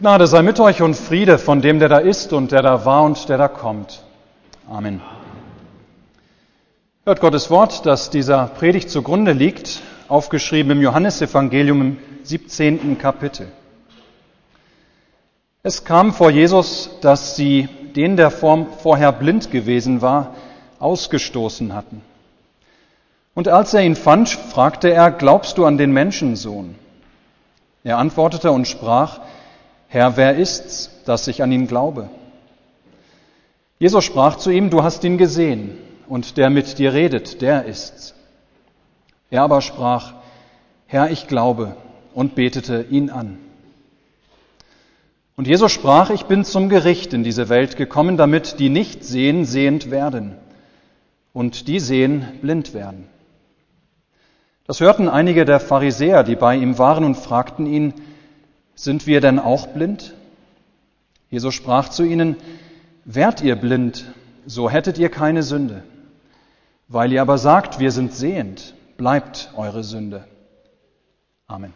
Gnade sei mit euch und Friede von dem, der da ist und der da war und der da kommt. Amen. Hört Gottes Wort, das dieser Predigt zugrunde liegt, aufgeschrieben im Johannesevangelium im 17. Kapitel. Es kam vor Jesus, dass sie den, der vorher blind gewesen war, ausgestoßen hatten. Und als er ihn fand, fragte er, glaubst du an den Menschensohn? Er antwortete und sprach, Herr, wer ist's, dass ich an ihn glaube? Jesus sprach zu ihm, du hast ihn gesehen, und der mit dir redet, der ist's. Er aber sprach, Herr, ich glaube, und betete ihn an. Und Jesus sprach, ich bin zum Gericht in diese Welt gekommen, damit die nicht sehen, sehend werden, und die sehen, blind werden. Das hörten einige der Pharisäer, die bei ihm waren, und fragten ihn, sind wir denn auch blind? Jesus sprach zu ihnen, wärt ihr blind, so hättet ihr keine Sünde. Weil ihr aber sagt, wir sind sehend, bleibt eure Sünde. Amen.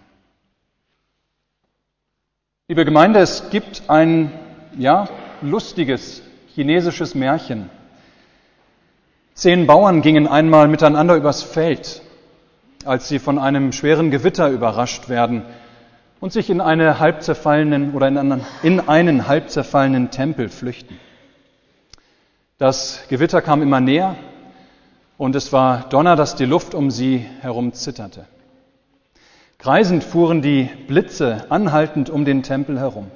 Liebe Gemeinde, es gibt ein, ja, lustiges chinesisches Märchen. Zehn Bauern gingen einmal miteinander übers Feld als sie von einem schweren Gewitter überrascht werden und sich in, eine halb zerfallenen oder in einen, in einen halb zerfallenen Tempel flüchten. Das Gewitter kam immer näher und es war Donner, dass die Luft um sie herum zitterte. Kreisend fuhren die Blitze anhaltend um den Tempel herum.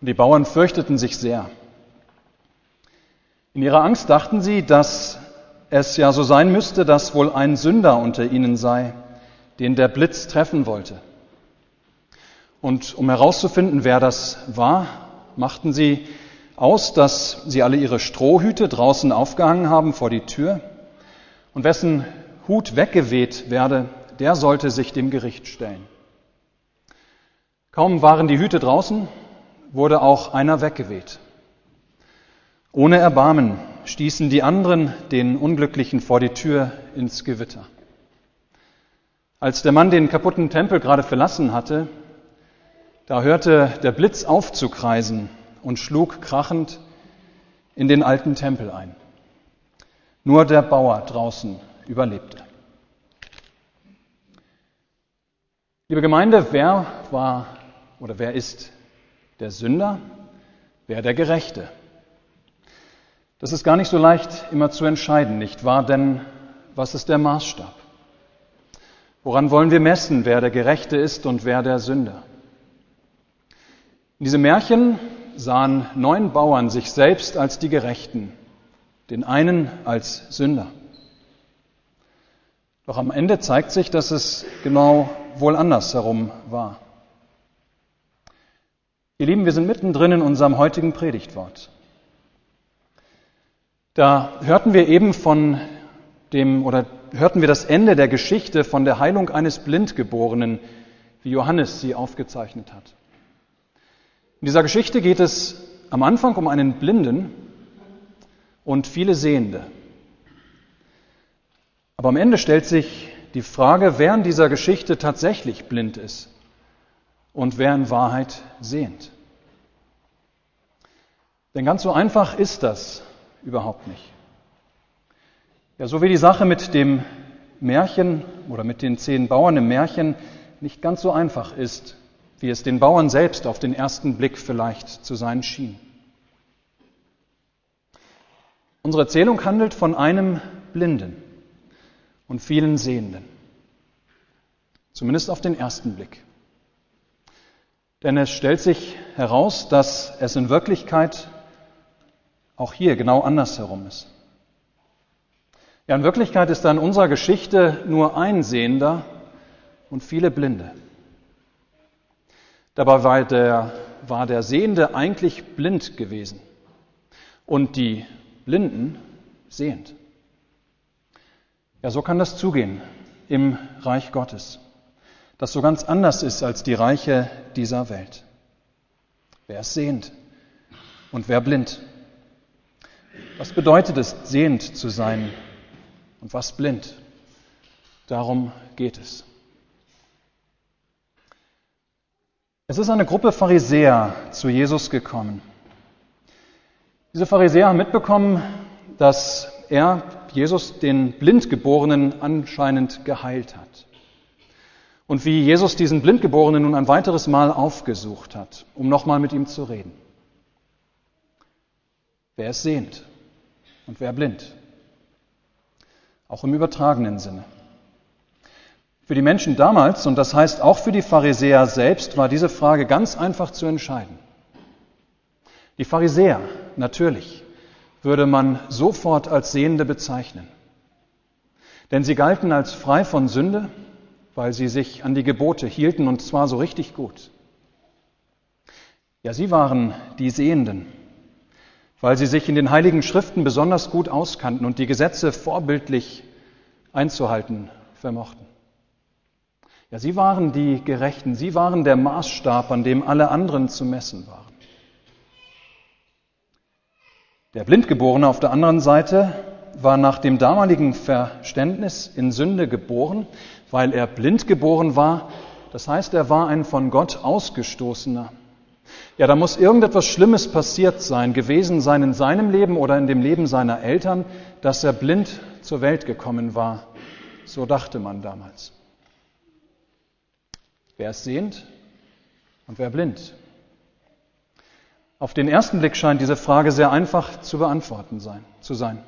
Und die Bauern fürchteten sich sehr. In ihrer Angst dachten sie, dass es ja so sein müsste, dass wohl ein Sünder unter ihnen sei, den der Blitz treffen wollte. Und um herauszufinden, wer das war, machten sie aus, dass sie alle ihre Strohhüte draußen aufgehangen haben vor die Tür. Und wessen Hut weggeweht werde, der sollte sich dem Gericht stellen. Kaum waren die Hüte draußen, wurde auch einer weggeweht. Ohne Erbarmen stießen die anderen den Unglücklichen vor die Tür ins Gewitter. Als der Mann den kaputten Tempel gerade verlassen hatte, da hörte der Blitz aufzukreisen und schlug krachend in den alten Tempel ein. Nur der Bauer draußen überlebte. Liebe Gemeinde, wer war oder wer ist der Sünder? Wer der Gerechte? Das ist gar nicht so leicht immer zu entscheiden, nicht wahr? Denn was ist der Maßstab? Woran wollen wir messen, wer der Gerechte ist und wer der Sünder? In diesem Märchen sahen neun Bauern sich selbst als die Gerechten, den einen als Sünder. Doch am Ende zeigt sich, dass es genau wohl andersherum war. Ihr Lieben, wir sind mittendrin in unserem heutigen Predigtwort. Da hörten wir eben von dem, oder hörten wir das Ende der Geschichte von der Heilung eines Blindgeborenen, wie Johannes sie aufgezeichnet hat. In dieser Geschichte geht es am Anfang um einen Blinden und viele Sehende. Aber am Ende stellt sich die Frage, wer in dieser Geschichte tatsächlich blind ist und wer in Wahrheit sehend. Denn ganz so einfach ist das überhaupt nicht. Ja, so wie die Sache mit dem Märchen oder mit den zehn Bauern im Märchen nicht ganz so einfach ist, wie es den Bauern selbst auf den ersten Blick vielleicht zu sein schien. Unsere Erzählung handelt von einem Blinden und vielen Sehenden. Zumindest auf den ersten Blick. Denn es stellt sich heraus, dass es in Wirklichkeit auch hier genau andersherum ist. Ja, in Wirklichkeit ist da in unserer Geschichte nur ein Sehender und viele Blinde. Dabei war der, war der Sehende eigentlich blind gewesen und die Blinden sehend. Ja, so kann das zugehen im Reich Gottes, das so ganz anders ist als die Reiche dieser Welt. Wer ist sehend und wer blind? Was bedeutet es, sehend zu sein und was blind? Darum geht es. Es ist eine Gruppe Pharisäer zu Jesus gekommen. Diese Pharisäer haben mitbekommen, dass er, Jesus, den Blindgeborenen anscheinend geheilt hat. Und wie Jesus diesen Blindgeborenen nun ein weiteres Mal aufgesucht hat, um nochmal mit ihm zu reden. Wer ist sehend und wer blind? Auch im übertragenen Sinne. Für die Menschen damals, und das heißt auch für die Pharisäer selbst, war diese Frage ganz einfach zu entscheiden. Die Pharisäer, natürlich, würde man sofort als Sehende bezeichnen. Denn sie galten als frei von Sünde, weil sie sich an die Gebote hielten und zwar so richtig gut. Ja, sie waren die Sehenden, weil sie sich in den heiligen Schriften besonders gut auskannten und die Gesetze vorbildlich einzuhalten vermochten. Ja, sie waren die Gerechten, sie waren der Maßstab, an dem alle anderen zu messen waren. Der Blindgeborene auf der anderen Seite war nach dem damaligen Verständnis in Sünde geboren, weil er blind geboren war. Das heißt, er war ein von Gott ausgestoßener. Ja, da muss irgendetwas Schlimmes passiert sein, gewesen sein in seinem Leben oder in dem Leben seiner Eltern, dass er blind zur Welt gekommen war. So dachte man damals. Wer ist sehend und wer blind? Auf den ersten Blick scheint diese Frage sehr einfach zu beantworten sein, zu sein.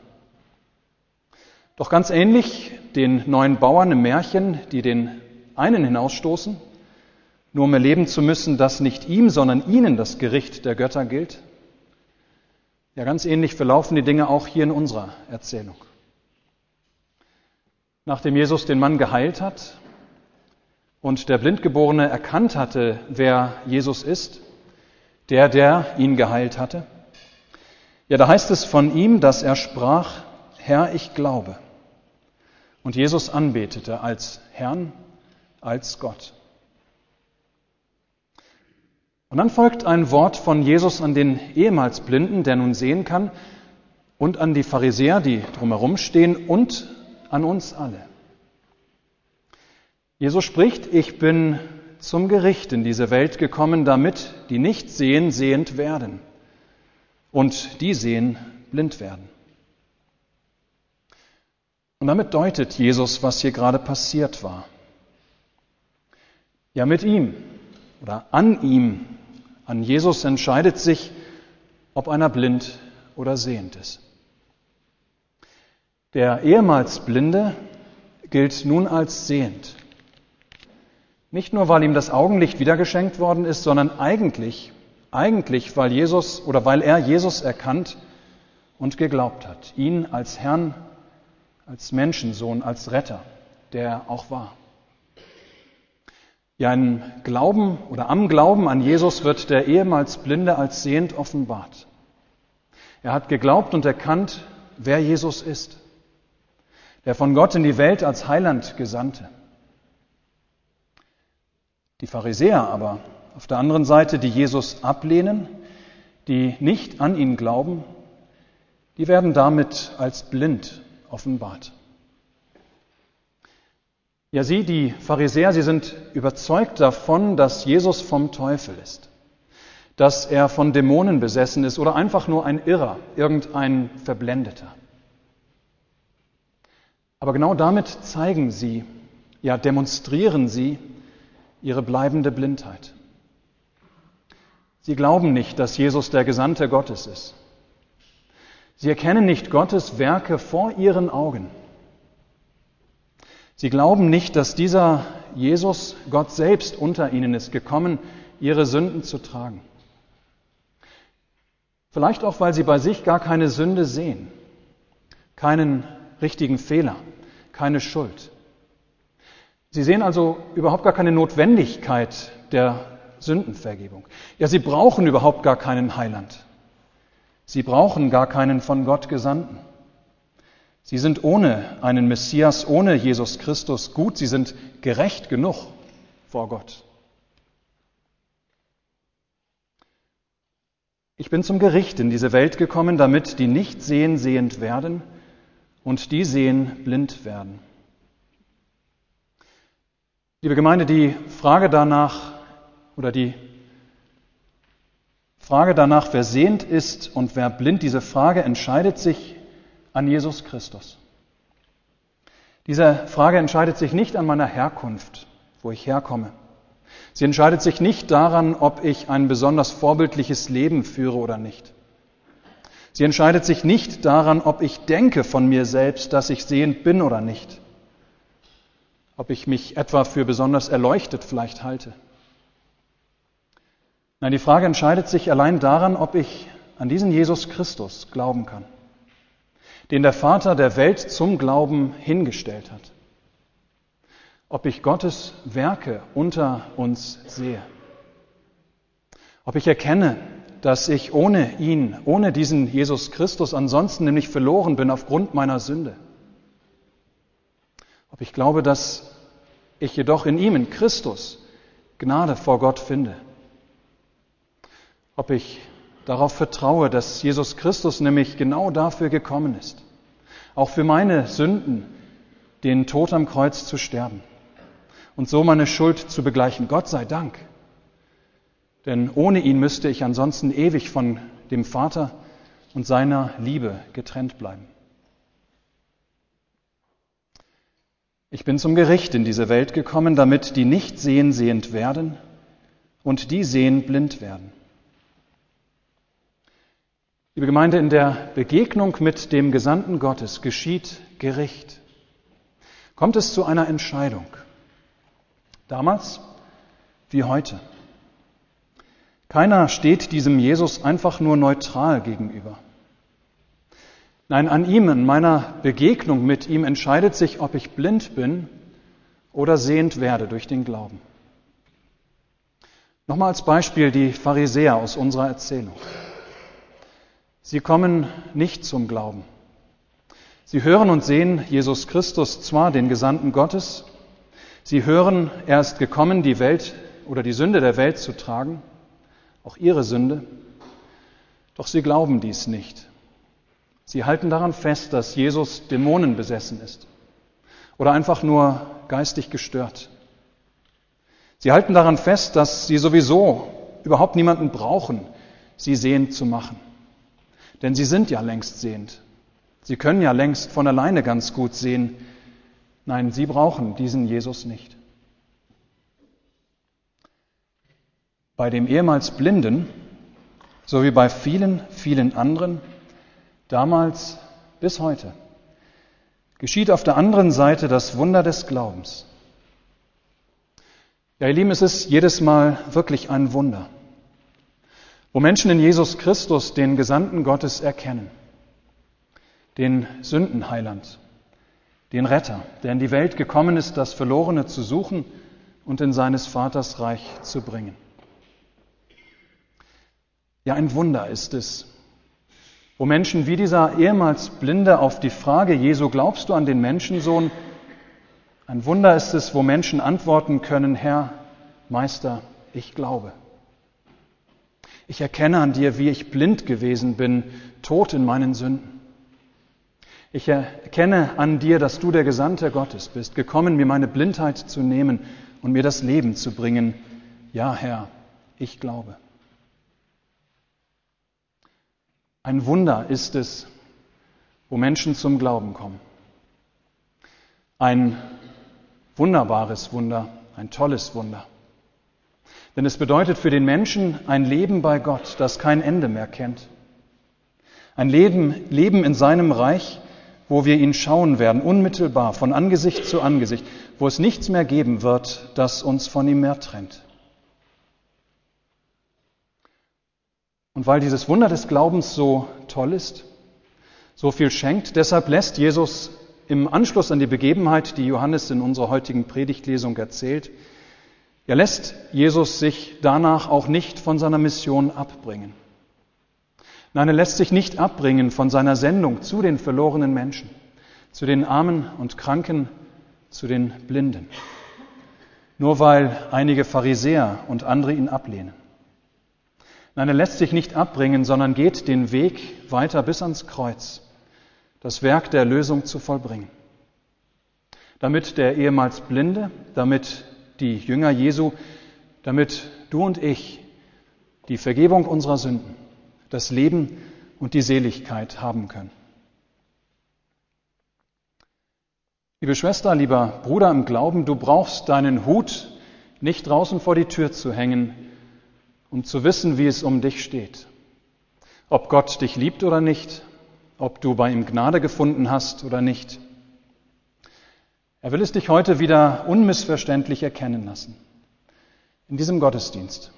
Doch ganz ähnlich den neuen Bauern im Märchen, die den einen hinausstoßen, nur um erleben zu müssen, dass nicht ihm, sondern ihnen das Gericht der Götter gilt. Ja, ganz ähnlich verlaufen die Dinge auch hier in unserer Erzählung. Nachdem Jesus den Mann geheilt hat, und der Blindgeborene erkannt hatte, wer Jesus ist, der, der ihn geheilt hatte, ja, da heißt es von ihm, dass er sprach, Herr, ich glaube. Und Jesus anbetete als Herrn, als Gott. Und dann folgt ein Wort von Jesus an den ehemals Blinden, der nun sehen kann, und an die Pharisäer, die drumherum stehen, und an uns alle. Jesus spricht, ich bin zum Gericht in diese Welt gekommen, damit die nicht sehen, sehend werden und die sehen, blind werden. Und damit deutet Jesus, was hier gerade passiert war. Ja, mit ihm oder an ihm, an Jesus entscheidet sich, ob einer blind oder sehend ist. Der ehemals Blinde gilt nun als sehend. Nicht nur, weil ihm das Augenlicht wiedergeschenkt worden ist, sondern eigentlich, eigentlich, weil Jesus oder weil er Jesus erkannt und geglaubt hat, ihn als Herrn, als Menschensohn, als Retter, der er auch war. Ja, im Glauben oder am Glauben an Jesus wird der ehemals Blinde als sehend offenbart. Er hat geglaubt und erkannt, wer Jesus ist, der von Gott in die Welt als Heiland gesandte. Die Pharisäer aber auf der anderen Seite, die Jesus ablehnen, die nicht an ihn glauben, die werden damit als blind offenbart. Ja, Sie, die Pharisäer, Sie sind überzeugt davon, dass Jesus vom Teufel ist, dass er von Dämonen besessen ist oder einfach nur ein Irrer, irgendein Verblendeter. Aber genau damit zeigen Sie, ja, demonstrieren Sie, ihre bleibende Blindheit. Sie glauben nicht, dass Jesus der Gesandte Gottes ist. Sie erkennen nicht Gottes Werke vor ihren Augen. Sie glauben nicht, dass dieser Jesus, Gott selbst, unter ihnen ist gekommen, ihre Sünden zu tragen. Vielleicht auch, weil sie bei sich gar keine Sünde sehen, keinen richtigen Fehler, keine Schuld. Sie sehen also überhaupt gar keine Notwendigkeit der Sündenvergebung. Ja, sie brauchen überhaupt gar keinen Heiland. Sie brauchen gar keinen von Gott Gesandten. Sie sind ohne einen Messias, ohne Jesus Christus gut. Sie sind gerecht genug vor Gott. Ich bin zum Gericht in diese Welt gekommen, damit die nicht sehen sehend werden und die sehen blind werden. Liebe Gemeinde, die Frage danach, oder die Frage danach, wer sehend ist und wer blind, diese Frage entscheidet sich an Jesus Christus. Diese Frage entscheidet sich nicht an meiner Herkunft, wo ich herkomme. Sie entscheidet sich nicht daran, ob ich ein besonders vorbildliches Leben führe oder nicht. Sie entscheidet sich nicht daran, ob ich denke von mir selbst, dass ich sehend bin oder nicht. Ob ich mich etwa für besonders erleuchtet vielleicht halte. Nein, die Frage entscheidet sich allein daran, ob ich an diesen Jesus Christus glauben kann, den der Vater der Welt zum Glauben hingestellt hat. Ob ich Gottes Werke unter uns sehe. Ob ich erkenne, dass ich ohne ihn, ohne diesen Jesus Christus ansonsten nämlich verloren bin aufgrund meiner Sünde. Ich glaube, dass ich jedoch in ihm, in Christus, Gnade vor Gott finde ob ich darauf vertraue, dass Jesus Christus nämlich genau dafür gekommen ist, auch für meine Sünden den Tod am Kreuz zu sterben und so meine Schuld zu begleichen. Gott sei Dank. Denn ohne ihn müsste ich ansonsten ewig von dem Vater und seiner Liebe getrennt bleiben. Ich bin zum Gericht in diese Welt gekommen, damit die nicht sehen sehend werden und die sehen blind werden. Liebe Gemeinde, in der Begegnung mit dem Gesandten Gottes geschieht Gericht. Kommt es zu einer Entscheidung. Damals wie heute. Keiner steht diesem Jesus einfach nur neutral gegenüber. Nein, an ihm, in meiner Begegnung mit ihm entscheidet sich, ob ich blind bin oder sehend werde durch den Glauben. Nochmal als Beispiel die Pharisäer aus unserer Erzählung. Sie kommen nicht zum Glauben. Sie hören und sehen Jesus Christus zwar, den Gesandten Gottes, sie hören, er ist gekommen, die Welt oder die Sünde der Welt zu tragen, auch ihre Sünde, doch sie glauben dies nicht. Sie halten daran fest, dass Jesus Dämonen besessen ist oder einfach nur geistig gestört. Sie halten daran fest, dass sie sowieso überhaupt niemanden brauchen, sie sehend zu machen. Denn sie sind ja längst sehend. Sie können ja längst von alleine ganz gut sehen. Nein, sie brauchen diesen Jesus nicht. Bei dem ehemals Blinden, so wie bei vielen, vielen anderen, damals bis heute, geschieht auf der anderen Seite das Wunder des Glaubens. Ja, ihr Lieben, es ist jedes Mal wirklich ein Wunder wo Menschen in Jesus Christus den Gesandten Gottes erkennen, den Sündenheiland, den Retter, der in die Welt gekommen ist, das Verlorene zu suchen und in seines Vaters Reich zu bringen. Ja, ein Wunder ist es, wo Menschen wie dieser ehemals Blinde auf die Frage Jesu, glaubst du an den Menschensohn? Ein Wunder ist es, wo Menschen antworten können, Herr, Meister, ich glaube. Ich erkenne an dir, wie ich blind gewesen bin, tot in meinen Sünden. Ich erkenne an dir, dass du der Gesandte Gottes bist, gekommen, mir meine Blindheit zu nehmen und mir das Leben zu bringen. Ja, Herr, ich glaube. Ein Wunder ist es, wo Menschen zum Glauben kommen. Ein wunderbares Wunder, ein tolles Wunder. Denn es bedeutet für den Menschen ein Leben bei Gott, das kein Ende mehr kennt. Ein Leben, Leben in seinem Reich, wo wir ihn schauen werden, unmittelbar, von Angesicht zu Angesicht, wo es nichts mehr geben wird, das uns von ihm mehr trennt. Und weil dieses Wunder des Glaubens so toll ist, so viel schenkt, deshalb lässt Jesus im Anschluss an die Begebenheit, die Johannes in unserer heutigen Predigtlesung erzählt, er lässt Jesus sich danach auch nicht von seiner Mission abbringen. Nein, er lässt sich nicht abbringen von seiner Sendung zu den verlorenen Menschen, zu den Armen und Kranken, zu den Blinden. Nur weil einige Pharisäer und andere ihn ablehnen. Nein, er lässt sich nicht abbringen, sondern geht den Weg weiter bis ans Kreuz, das Werk der Erlösung zu vollbringen. Damit der ehemals Blinde, damit die Jünger Jesu damit du und ich die Vergebung unserer Sünden, das Leben und die Seligkeit haben können. Liebe Schwester, lieber Bruder im Glauben, du brauchst deinen Hut nicht draußen vor die Tür zu hängen, um zu wissen, wie es um dich steht. Ob Gott dich liebt oder nicht, ob du bei ihm Gnade gefunden hast oder nicht. Er will es dich heute wieder unmissverständlich erkennen lassen. In diesem Gottesdienst.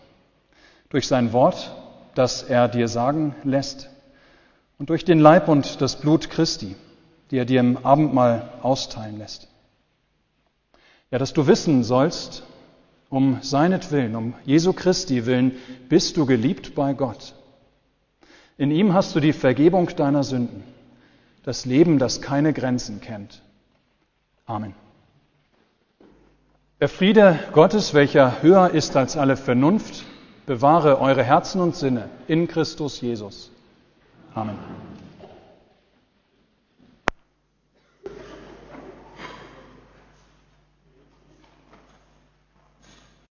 Durch sein Wort, das er dir sagen lässt. Und durch den Leib und das Blut Christi, die er dir im Abendmahl austeilen lässt. Ja, dass du wissen sollst, um seinetwillen, um Jesu Christi willen, bist du geliebt bei Gott. In ihm hast du die Vergebung deiner Sünden, das Leben, das keine Grenzen kennt. Amen. Der Friede Gottes, welcher höher ist als alle Vernunft, bewahre eure Herzen und Sinne in Christus Jesus. Amen.